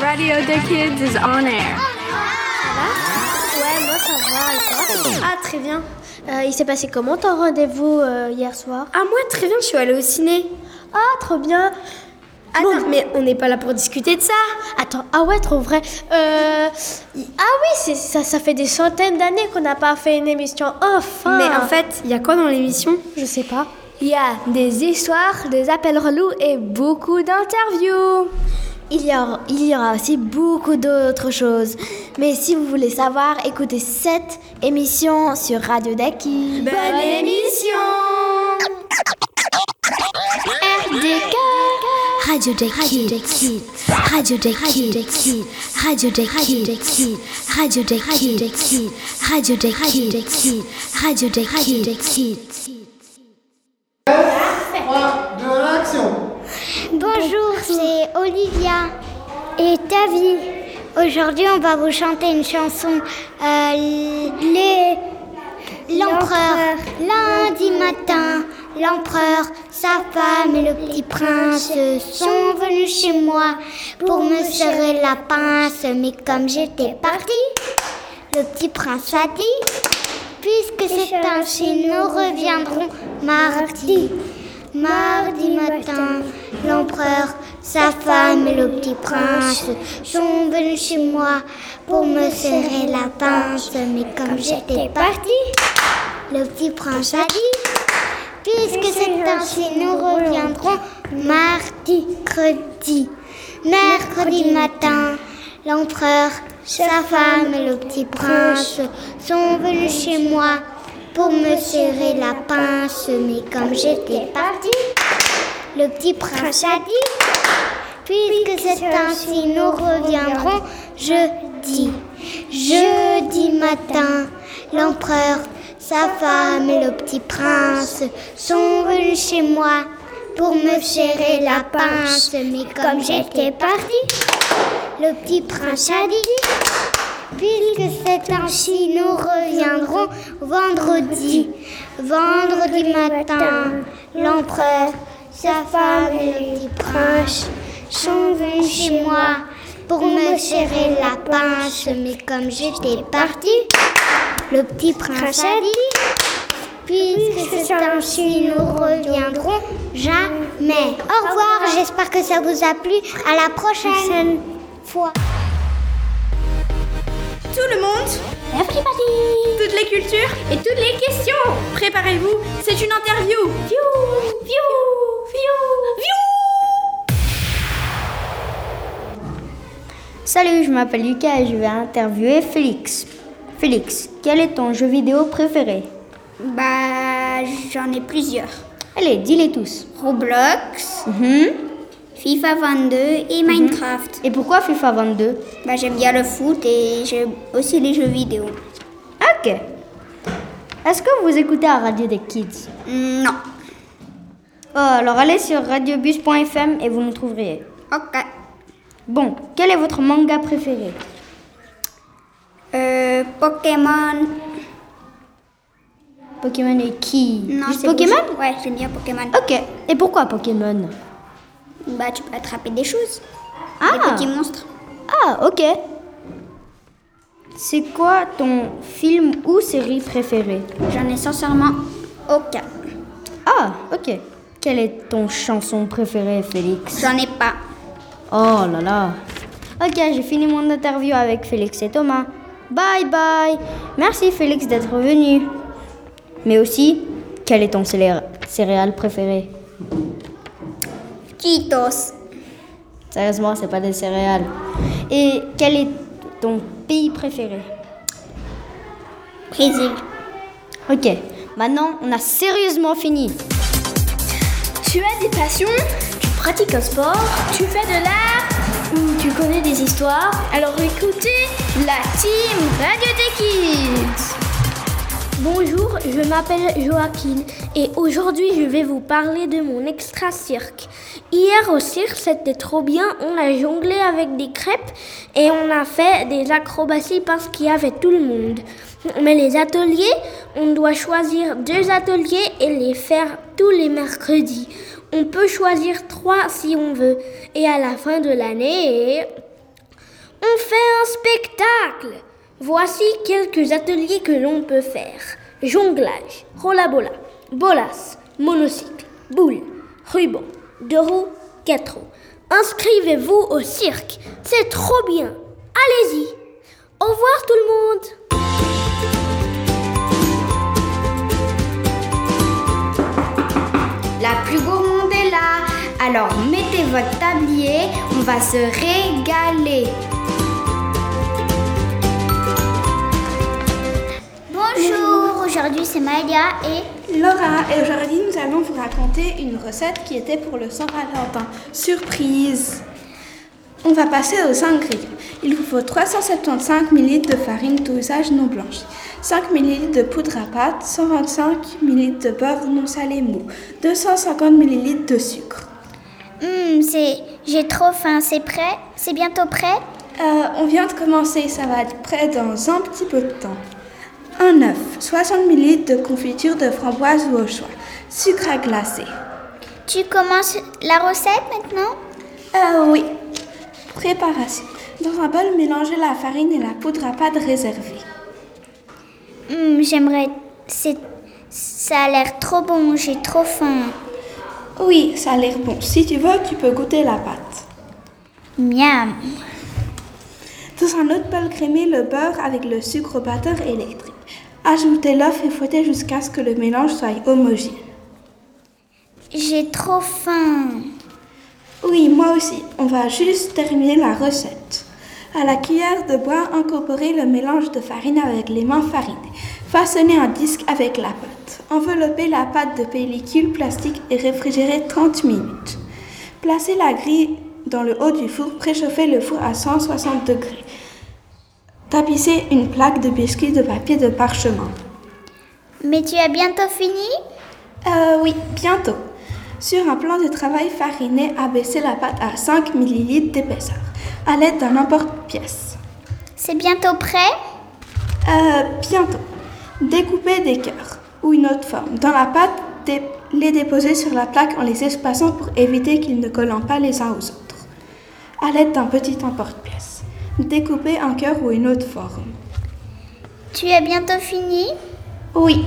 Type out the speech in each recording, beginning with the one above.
Radio the Kids is on air. Ouais, moi ça va Ah, très bien. Euh, il s'est passé comment ton rendez-vous euh, hier soir? Ah, moi, très bien, je suis allée au ciné. Ah, trop bien. Attends, mais on n'est pas là pour discuter de ça. Attends, ah ouais, trop vrai. Euh, ah oui, ça, ça fait des centaines d'années qu'on n'a pas fait une émission. Enfin Mais en fait, il y a quoi dans l'émission? Je sais pas. Il y a des histoires, des appels relous et beaucoup d'interviews. Il y, aura, il y aura aussi beaucoup d'autres choses. Mais si vous voulez savoir, écoutez cette émission sur Radio Daki. Bonne émission RDK Radio Daki Radio Daki Radio Daki Radio Daki Radio Daki Radio Daki Bonjour, c'est Olivia et Tavi. Aujourd'hui, on va vous chanter une chanson. euh. L'empereur, lundi matin, l'empereur, sa femme et le petit prince sont venus chez moi pour me serrer la pince. Mais comme j'étais partie, le petit prince a dit Puisque c'est ainsi, nous reviendrons mardi. Mardi matin, l'empereur, sa femme et le petit prince sont venus chez moi pour me serrer la pince. Mais comme j'étais partie, le petit prince a dit Puisque c'est ainsi, nous reviendrons mardi, mercredi. Mercredi matin, l'empereur, sa femme et le petit prince sont venus chez moi pour me serrer la pince. Mais comme j'étais partie, le petit prince a dit Puisque c'est ainsi, nous reviendrons jeudi. Jeudi matin, l'empereur, sa femme et le petit prince sont venus chez moi pour me serrer la pince. Mais comme j'étais partie, le petit prince a dit Puisque c'est ainsi, nous reviendrons vendredi. Vendredi matin, l'empereur, sa femme et le petit prince sont venus chez moi pour me serrer la pince. Mais comme j'étais partie, le petit prince a dit Puisque c'est ainsi, nous reviendrons jamais. Au revoir, j'espère que ça vous a plu. À la prochaine fois. Tout le monde Toutes les cultures et toutes les questions Préparez-vous, c'est une interview Viou Salut, je m'appelle Lucas et je vais interviewer Félix. Félix, quel est ton jeu vidéo préféré? Bah, j'en ai plusieurs. Allez, dis-les tous. Roblox, Mhm. FIFA 22 et Minecraft. Et pourquoi FIFA 22 Bah, j'aime bien le foot et j'aime aussi les jeux vidéo. Ok. Est-ce que vous écoutez à Radio des Kids? Non. Oh, alors allez sur radiobus.fm et vous nous trouverez. Ok. Bon, quel est votre manga préféré? Euh, Pokémon. Pokémon et qui? Non, Juste c'est Pokémon? Ouais, j'aime bien Pokémon. Ok. Et pourquoi Pokémon? Bah, tu peux attraper des choses. Ah. Des petits monstres. Ah, ok. C'est quoi ton film ou série préférée J'en ai sincèrement aucun. Ah, ok. Quelle est ton chanson préférée, Félix? J'en ai pas. Oh là là. Ok, j'ai fini mon interview avec Félix et Thomas. Bye bye. Merci Félix d'être venu. Mais aussi, quel est ton célé- céréale préféré Cheetos. Sérieusement, c'est pas des céréales. Et quel est ton pays préféré? Brésil. Ok, maintenant on a sérieusement fini. Tu as des passions? Pratiques un sport Tu fais de l'art Ou tu connais des histoires Alors écoutez la team Radio des Kids Bonjour, je m'appelle Joaquin et aujourd'hui je vais vous parler de mon extra cirque. Hier au cirque c'était trop bien, on a jonglé avec des crêpes et on a fait des acrobaties parce qu'il y avait tout le monde. Mais les ateliers, on doit choisir deux ateliers et les faire tous les mercredis. On peut choisir trois si on veut. Et à la fin de l'année, On fait un spectacle. Voici quelques ateliers que l'on peut faire. Jonglage, rollabola, bolas, monocycle, boule, ruban, deux roues, quatre roues. Inscrivez-vous au cirque. C'est trop bien. Allez-y. Au revoir tout le monde. La plus gourmande est là. Alors mettez votre tablier, on va se régaler. Bonjour, aujourd'hui c'est Maïlia et Laura, et aujourd'hui nous allons vous raconter une recette qui était pour le Saint-Valentin. Surprise On va passer aux ingrédients. Il vous faut 375 ml de farine tout usage non blanchie, 5 ml de poudre à pâte, 125 ml de beurre non salé mou, 250 ml de sucre. Hum, c'est j'ai trop faim, c'est prêt? C'est bientôt prêt? Euh, on vient de commencer, ça va être prêt dans un petit peu de temps. Un œuf, 60 ml de confiture de framboise ou au choix, sucre à glacer. Tu commences la recette maintenant? Euh, oui. Préparation. Dans un bol, mélangez la farine et la poudre à pâte réservée. Hum, j'aimerais c'est ça a l'air trop bon, j'ai trop faim. Oui, ça a l'air bon. Si tu veux, tu peux goûter la pâte. Miam. Dans un autre bol, crémez le beurre avec le sucre au batteur électrique. Ajoutez l'œuf et fouettez jusqu'à ce que le mélange soit homogène. J'ai trop faim. Oui, moi aussi. On va juste terminer la recette. À la cuillère de bois, incorporez le mélange de farine avec les mains farinées. Façonnez un disque avec la pâte. Enveloppez la pâte de pellicule plastique et réfrigérez 30 minutes. Placez la grille dans le haut du four, préchauffez le four à 160 degrés. Tapissez une plaque de biscuits de papier de parchemin. Mais tu as bientôt fini? Euh, oui, bientôt. Sur un plan de travail fariné, abaissez la pâte à 5 ml d'épaisseur à l'aide d'un emporte-pièce. C'est bientôt prêt? Euh, bientôt. Découpez des cœurs ou une autre forme dans la pâte, dé- les déposer sur la plaque en les espaçant pour éviter qu'ils ne collent pas les uns aux autres. À l'aide d'un petit emporte-pièce. Découpez un cœur ou une autre forme. Tu as bientôt fini? Oui.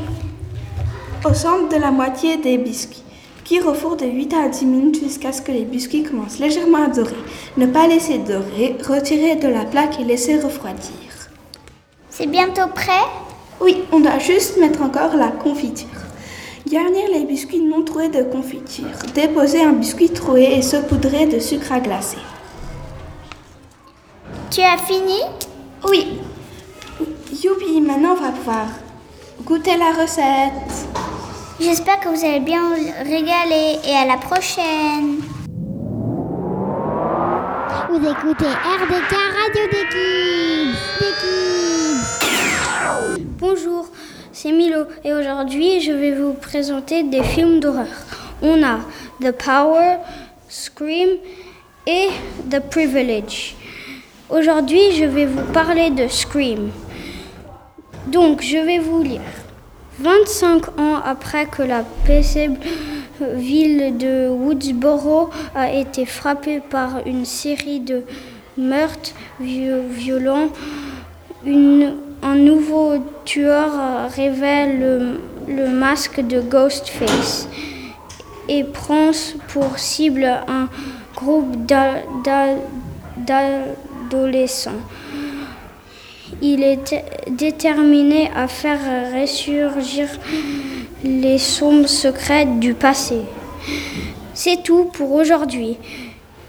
Au centre de la moitié des biscuits. Cuire au four de 8 à 10 minutes jusqu'à ce que les biscuits commencent légèrement à dorer. Ne pas laisser dorer, retirer de la plaque et laisser refroidir. C'est bientôt prêt? Oui, on doit juste mettre encore la confiture. Garnir les biscuits non troués de confiture. Déposer un biscuit troué et saupoudrer de sucre à glacer. Tu as fini? Oui. Youpi, maintenant on va pouvoir goûter la recette. J'espère que vous allez bien régaler et à la prochaine. Vous écoutez RDK Radio des Kids. Des Kids. Bonjour, c'est Milo et aujourd'hui je vais vous présenter des films d'horreur. On a The Power, Scream et The Privilege. Aujourd'hui je vais vous parler de Scream. Donc je vais vous lire. 25 ans après que la paisible ville de Woodsboro a été frappée par une série de meurtres vi- violents, un nouveau tueur révèle le, le masque de Ghostface et prend pour cible un groupe d'a- d'a- d'adolescents. Il est déterminé à faire ressurgir les sombres secrets du passé. C'est tout pour aujourd'hui.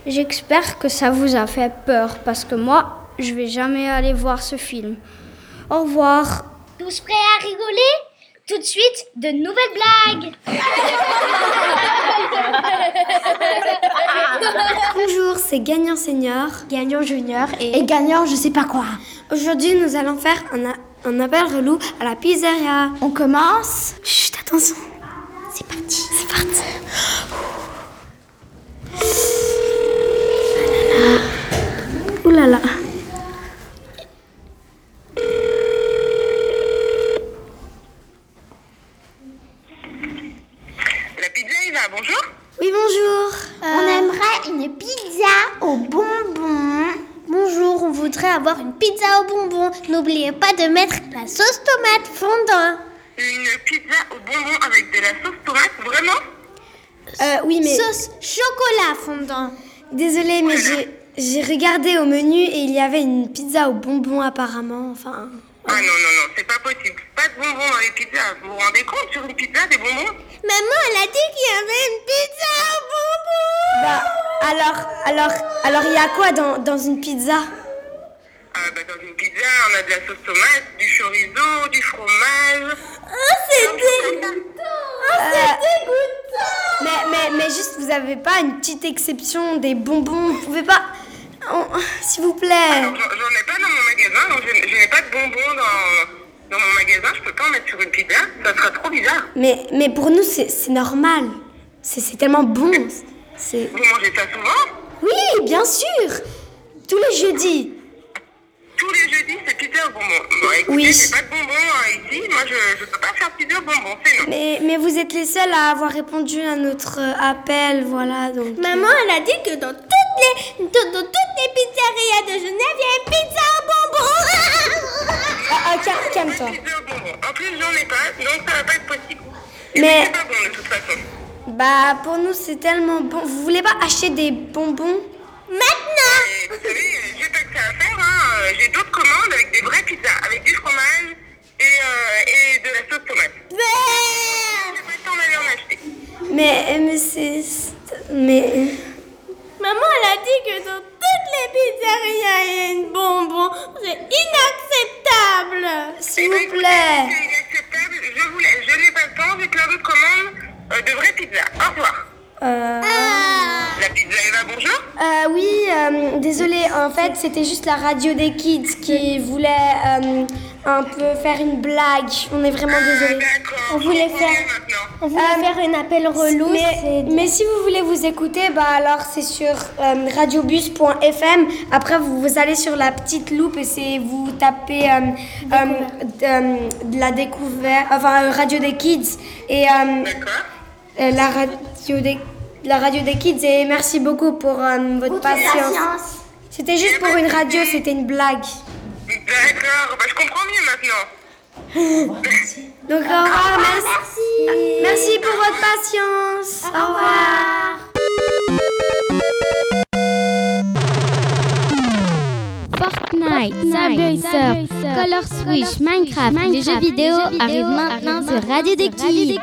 J'espère que ça vous a fait peur parce que moi, je vais jamais aller voir ce film. Au revoir. Tous prêts à rigoler? Tout de suite, de nouvelles blagues Bonjour, c'est Gagnant Senior, Gagnant Junior et, Gagnant je sais pas quoi. Aujourd'hui, nous allons faire un, a- un appel relou à la pizzeria. On commence Chut, attention. C'est parti. C'est parti. Ouh là là. La pizza, il va, bonjour Oui, bonjour. On aimerait une pizza au bonbon. Bonjour. On voudrait avoir une pizza au bonbon. N'oubliez pas de mettre la sauce tomate fondant. Une pizza au bonbon avec de la sauce tomate, vraiment? Euh, oui, mais. Sauce chocolat fondant. Désolée, mais j'ai. J'ai regardé au menu et il y avait une pizza au bonbon apparemment. Enfin. Ah non, non, non, c'est pas possible. Pas de bonbons dans les pizzas. Vous vous rendez compte sur une pizza des bonbons Maman, elle a dit qu'il y avait une pizza au bonbon. Bah, alors, alors, alors, il y a quoi dans, dans une pizza? Ah bah dans une pizza, on a de la sauce tomate, du chorizo, du fromage. Oh, c'est dégoûtant. Oh, c'est dégoûtant. mais, mais, mais juste, vous avez pas une petite exception des bonbons? Vous pouvez pas. Oh, S'il vous plaît. Alors, j'en ai pas dans mon magasin, donc je, je n'ai pas de bonbons dans, dans mon magasin. Je peux pas en mettre sur une pizza. Ça serait trop bizarre. Mais, mais pour nous, c'est c'est normal. C'est c'est tellement bon. C'est. Vous mangez ça souvent? Oui, bien sûr. Tous les jeudis. Tous les jeudis, c'est pizza au bonbon. Bon, écoutez, Oui. j'ai pas de bonbons euh, ici. Moi, je, je peux pas faire pizza au bonbon, c'est non. Mais, mais vous êtes les seuls à avoir répondu à notre euh, appel, voilà. Donc. Maman, elle a dit que dans toutes les, dans, dans toutes les pizzerias de Genève, il y a une pizza au bonbon. Ah, ah, cal- calme-toi. Pizza au bonbon. En plus, j'en ai pas, donc ça va pas être possible. Mais- c'est pas bon de toute façon. Bah, pour nous, c'est tellement bon. Vous voulez pas acheter des bonbons? Maintenant. Vous savez, j'ai pas que ça à faire. Hein. J'ai d'autres commandes avec des vraies pizzas, avec du fromage et, euh, et de la sauce tomate. J'ai pas le temps d'aller en acheter. Mais, mais c'est. Mais. Maman, elle a dit que dans toutes les pizzerias, il y a une bonbon. C'est inacceptable. S'il Eh ben, vous écoutez, plaît. C'est inacceptable. Je vous laisse. Je n'ai pas le temps. J'ai plein d'autres commandes euh, de vraies pizzas. Au revoir. Euh, La pizza Eva, bonjour. euh, oui, euh, désolé, en fait, c'était juste la radio des kids qui voulait euh, un peu faire une blague. On est vraiment désolé. D'accord. On voulait comprends faire- mieux maintenant. On voulait faire un appel relou. Mais, si vous voulez vous écouter, bah alors c'est sur euh, radiobus.fm. Après, vous, vous allez sur la petite loupe et c'est vous tapez euh, euh, euh, de la découverte, enfin euh, radio des kids et euh, euh, la radio des la radio des kids et merci beaucoup pour euh, votre patience. C'était juste pour une radio, c'était une blague. D'accord. Bah, je comprends mieux maintenant. Donc au revoir, merci. Merci pour votre patience. Au revoir. Fortnite, Subway Surf, Color Switch, Minecraft, les jeux vidéo arrivent maintenant sur Radio des Kids.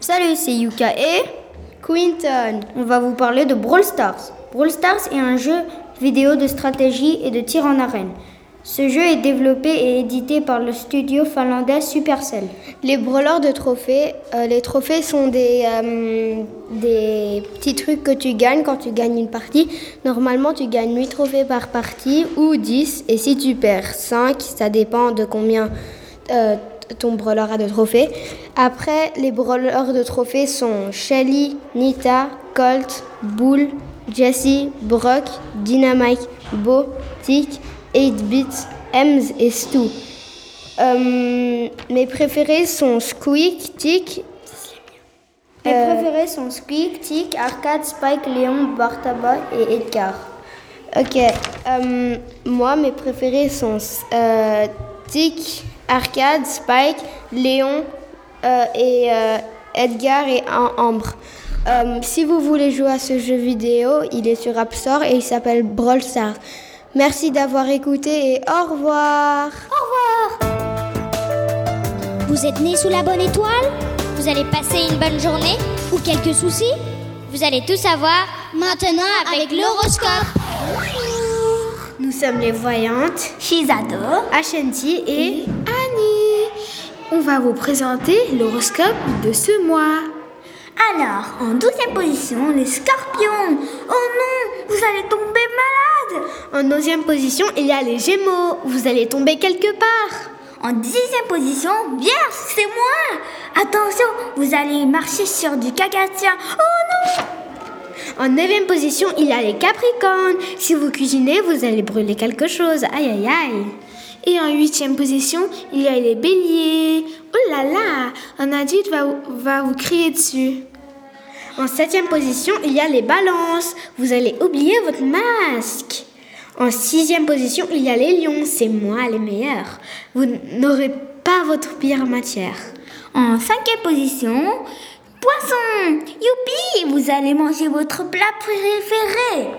Salut, c'est Yuka et Quinton. On va vous parler de Brawl Stars. Brawl Stars est un jeu vidéo de stratégie et de tir en arène. Ce jeu est développé et édité par le studio finlandais Supercell. Les brûleurs de trophées, euh, les trophées sont des, euh, des petits trucs que tu gagnes quand tu gagnes une partie. Normalement, tu gagnes 8 trophées par partie ou 10. Et si tu perds 5, ça dépend de combien euh, ton brûleur a de trophées. Après, les brûleurs de trophées sont Shelly, Nita, Colt, Bull, Jesse, Brock, Dynamite, Bo, Tick, 8-Bit, Ems et Stu. Euh, mes préférés sont Squeak, Tick. Mes Euh, préférés sont Squeak, Tick, Arcade, Spike, Léon, Bartaba et Edgar. Ok, euh, moi mes préférés sont Tick, Arcade, Spike, Léon euh, et euh, Edgar et Am- Ambre. Euh, si vous voulez jouer à ce jeu vidéo, il est sur App Store et il s'appelle Brawl Stars. Merci d'avoir écouté et au revoir. Vous êtes né sous la bonne étoile? Vous allez passer une bonne journée Ou quelques soucis? Vous allez tout savoir maintenant avec l'horoscope. Nous sommes les voyantes Shizado. Ashanti et. On va vous présenter l'horoscope de ce mois. Alors, en douzième position, les scorpions. Oh non, vous allez tomber malade. En onzième position, il y a les Gémeaux. Vous allez tomber quelque part. En dixième position, bien, c'est moi. Attention, vous allez marcher sur du cacatien. Oh non. En neuvième position, il y a les Capricornes. Si vous cuisinez, vous allez brûler quelque chose. Aïe aïe aïe. Et en huitième position, il y a les Béliers. Oh là là, un adulte va, va vous crier dessus. En septième position, il y a les balances. Vous allez oublier votre masque. En sixième position, il y a les lions. C'est moi les meilleurs. Vous n'aurez pas votre pire matière. En cinquième position, poisson. Youpi, vous allez manger votre plat préféré.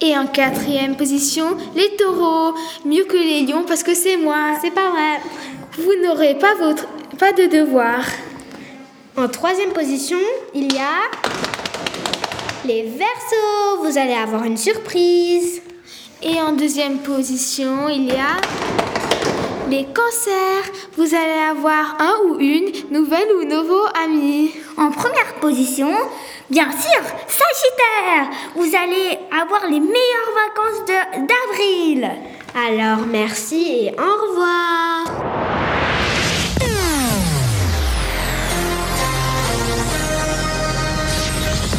Et en quatrième position, les taureaux. Mieux que les lions parce que c'est moi. C'est pas vrai. Vous n'aurez pas, votre, pas de devoir. En troisième position, il y a les versos. Vous allez avoir une surprise. Et en deuxième position, il y a les cancers. Vous allez avoir un ou une nouvelle ou nouveau ami. En première position, bien sûr, Sagittaire. Vous allez avoir les meilleures vacances d'avril. Alors merci et au revoir.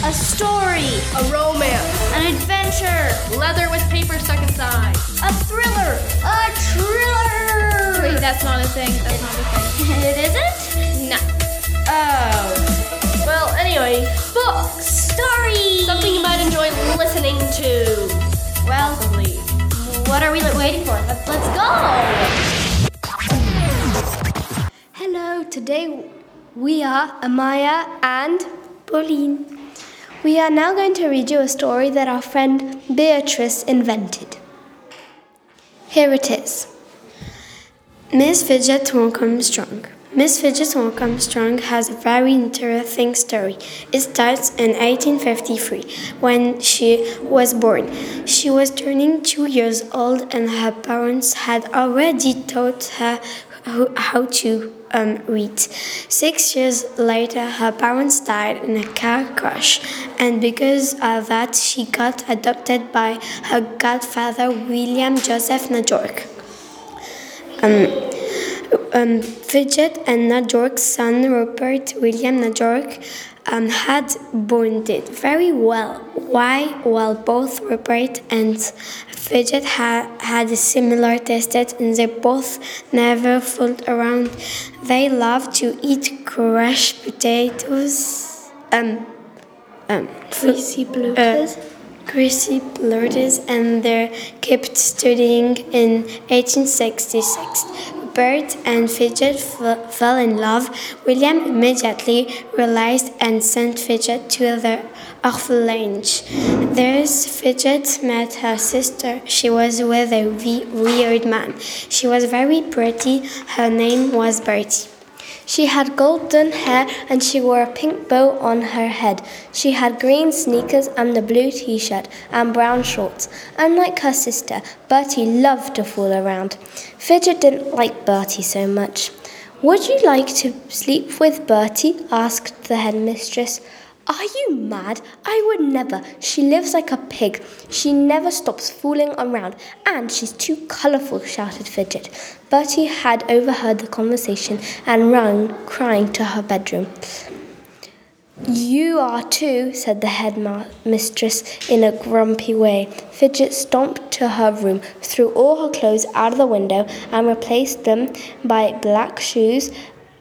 A story, a romance, an adventure, leather with paper stuck inside, a thriller, a thriller. Wait, that's not a thing. That's not a thing. It isn't? No. Oh. Well, anyway, books, stories, something you might enjoy listening to. Well, what are we waiting for? Let's, let's go. Hello, today we are Amaya and Pauline. We are now going to read you a story that our friend Beatrice invented. Here it is Miss Fidget Won't Come Strong. Miss Fidget Won't Come Strong has a very interesting story. It starts in 1853 when she was born. She was turning two years old, and her parents had already taught her how to um, read. Six years later, her parents died in a car crash, and because of that, she got adopted by her godfather, William Joseph Najork. Um, um, Fidget and Najork's son, Rupert William Najork, um, had bonded very well. Why? While both Rupert and Fidget ha- had a similar taste and they both never fooled around. They loved to eat crushed potatoes, um, um, greasy bloaters. Uh, greasy bloaters, and they kept studying in 1866. Bert and Fidget fell in love. William immediately realized and sent Fidget to the orphanage. There's Fidget met her sister. She was with a weird man. She was very pretty. Her name was Bertie. She had golden hair and she wore a pink bow on her head. She had green sneakers and a blue t shirt and brown shorts. Unlike her sister, Bertie loved to fool around. Fidget didn't like Bertie so much. Would you like to sleep with Bertie? asked the headmistress. Are you mad? I would never. She lives like a pig. She never stops fooling around, and she's too colourful, shouted Fidget. Bertie had overheard the conversation and ran, crying, to her bedroom. You are too, said the headmistress in a grumpy way. Fidget stomped to her room, threw all her clothes out of the window, and replaced them by black shoes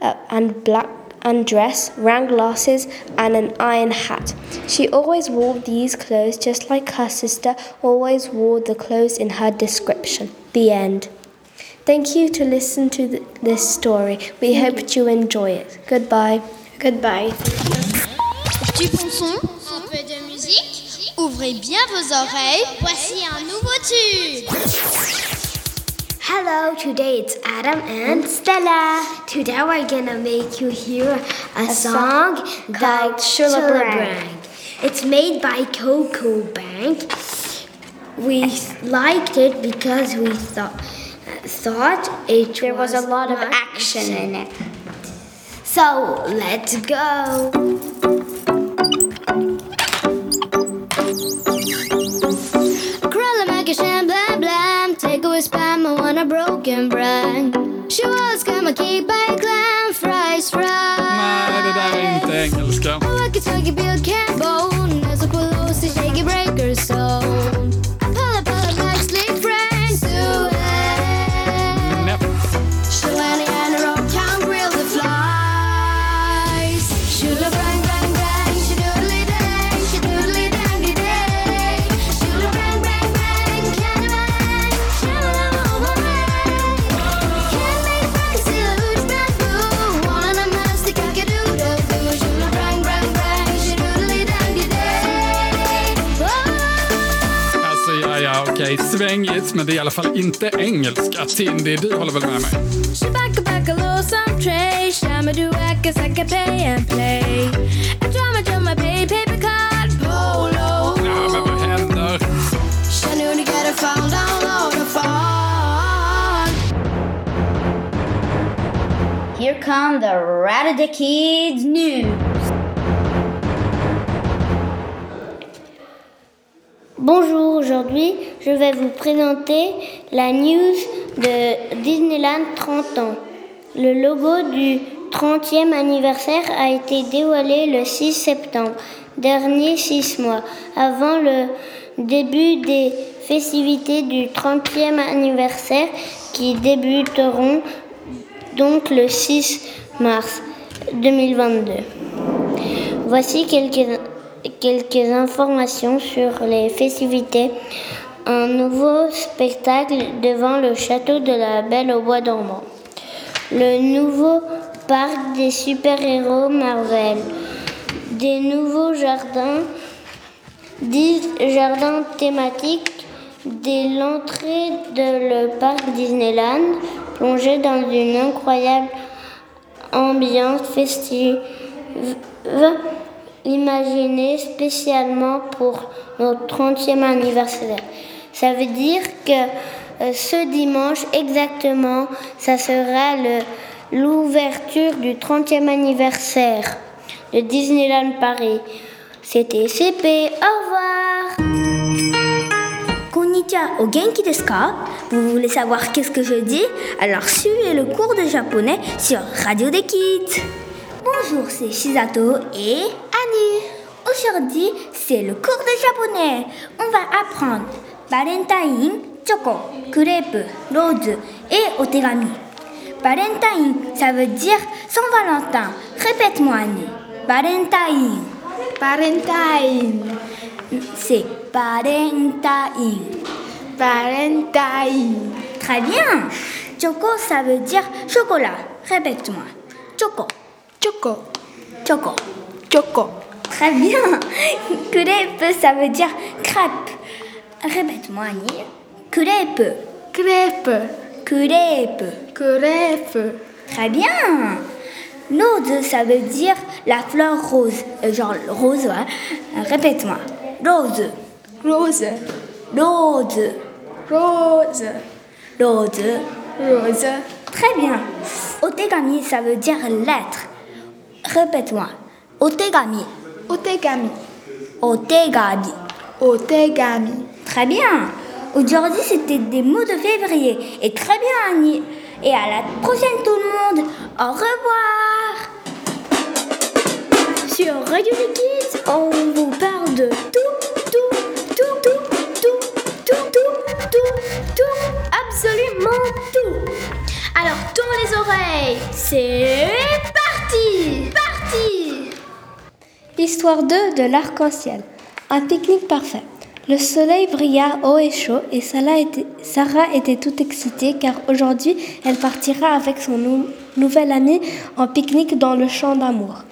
uh, and black undress, round glasses, and an iron hat. She always wore these clothes just like her sister always wore the clothes in her description. The end. Thank you to listen to th this story. We hope you enjoy it. Goodbye. Goodbye. Du bon son, un peu de musique. Ouvrez bien vos oreilles. Voici un nouveau tube. Hello, today it's Adam and Stella. Today we're gonna make you hear a, a song, song called Brang. It's made by Coco Bank. We liked it because we thought thought it there was, was a lot of action in it. So let's go. Broken brand. She was gonna keep by glam fries fries. Nej, det där är inte engelska. mig svängigt, men det är i alla fall inte engelska. Tindy, du håller väl med mig? Ja, men vad händer? Here come the Ratata Kids News. Bonjour, aujourd'hui je vais vous présenter la news de Disneyland 30 ans. Le logo du 30e anniversaire a été dévoilé le 6 septembre, dernier 6 mois, avant le début des festivités du 30e anniversaire qui débuteront donc le 6 mars 2022. Voici quelques, quelques informations sur les festivités. Un nouveau spectacle devant le château de la Belle au Bois dormant. Le nouveau parc des super-héros Marvel. Des nouveaux jardins, 10 jardins thématiques dès l'entrée de le parc Disneyland, plongé dans une incroyable ambiance festive imaginée spécialement pour notre 30e anniversaire. Ça veut dire que euh, ce dimanche exactement, ça sera l'ouverture du 30e anniversaire de Disneyland Paris. C'était CP, au revoir Konnichiwa, au genki desu ka? Vous voulez savoir qu'est-ce que je dis? Alors suivez le cours de japonais sur Radio des Kids. Bonjour, c'est Shizato et Annie. Aujourd'hui, c'est le cours de japonais. On va apprendre Valentine, choco, crêpe, rose et otegami. Valentine, ça veut dire Saint-Valentin. Répète-moi, Annie. Valentine. Valentine. C'est Valentine. Valentine. Très bien. Choco, ça veut dire chocolat. Répète-moi. Choco. Choco. Choco. Très bien. Crêpe, ça veut dire crêpe. Répète-moi, Annie. Crêpe. Crêpe. Crêpe. Crêpe. Très bien. Rose, ça veut dire la fleur rose. Euh, genre rose, ouais. Répète-moi. Rose. Rose. Rose. Rose. Rose. Rose. Très bien. Otegami, ça veut dire lettre. Répète-moi. Otegami. Otegami. Otegami. Otegami. Très bien. Aujourd'hui, c'était des mots de février. Et très bien, Annie. Et à la prochaine, tout le monde. Au revoir. Sur Radio Kids, on vous parle de tout, tout, tout, tout, tout, tout, tout, tout, tout, absolument tout. Alors, tourne les oreilles. C'est parti Parti Histoire 2 de l'arc-en-ciel. Un pique-nique parfait. Le soleil brilla haut et chaud et Sarah était, Sarah toute excitée car aujourd'hui elle partira avec son nou- nouvel ami en pique-nique dans le champ d'amour.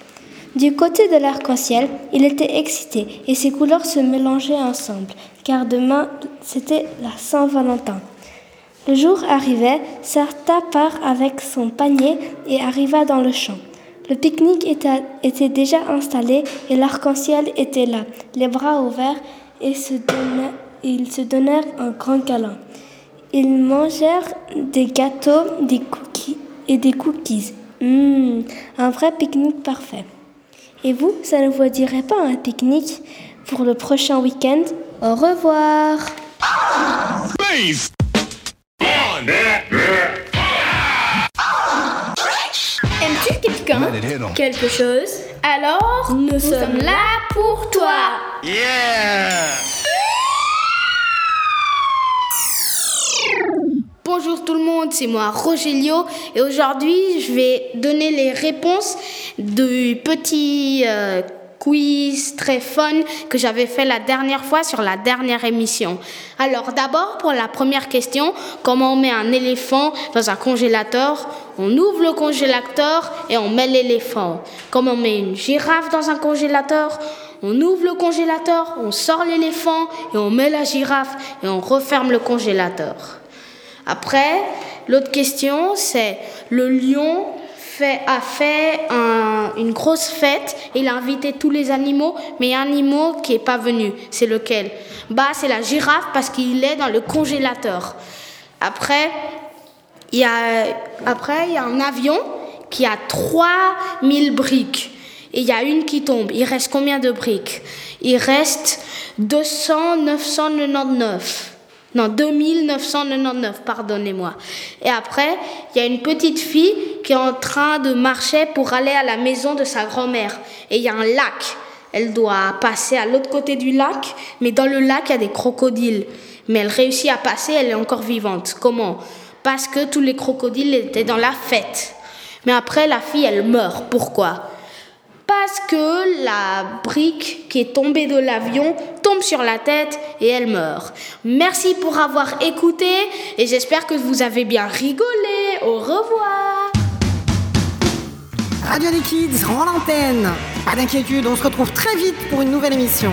Du côté de l'arc-en-ciel, il était excité et ses couleurs se mélangeaient ensemble car demain c'était la Saint-Valentin. Le jour arrivait, Sarta part avec son panier et arriva dans le champ. Le pique-nique était, déjà installé et l'arc-en-ciel était là, les bras ouverts, et ils se donnèrent un grand câlin. Ils mangèrent des gâteaux des cookies et des cookies. Mmh, un vrai pique-nique parfait. Et vous, ça ne vous dirait pas un pique-nique pour le prochain week-end? Au revoir quelqu'un Quelque chose. Alors, nous, sommes là pour toi. Bonjour tout le monde, c'est moi Rogelio et aujourd'hui je vais donner les réponses du petit euh, quiz très fun que j'avais fait la dernière fois sur la dernière émission. Alors d'abord pour la première question, comment on met un éléphant dans un congélateur? On ouvre le congélateur et on met l'éléphant. Comment on met une girafe dans un congélateur on ouvre le congélateur, on sort l'éléphant et on met la girafe et on referme le congélateur. Après, l'autre question, c'est le lion a fait une grosse fête il a invité tous les animaux, mais un animal qui n'est pas venu. C'est lequel? Bah, c'est la girafe parce qu'il est dans le congélateur. Après, il y a, après, il y a un avion qui a 3000 briques. Et il y a une qui tombe. Il reste combien de briques? Il reste 200 999. Non, 2999, pardonnez-moi. Et après, il y a une petite fille qui est en train de marcher pour aller à la maison de sa grand-mère. Et il y a un lac. Elle doit passer à l'autre côté du lac, mais dans le lac, il y a des crocodiles. Mais elle réussit à passer, elle est encore vivante. Comment? Parce que tous les crocodiles étaient dans la fête. Mais après, la fille, elle meurt. Pourquoi? Parce que la brique qui est tombée de l'avion tombe sur la tête et elle meurt. Merci pour avoir écouté et j'espère que vous avez bien rigolé. Au revoir. Radio des Kids rend l'antenne. Pas d'inquiétude, on se retrouve très vite pour une nouvelle émission.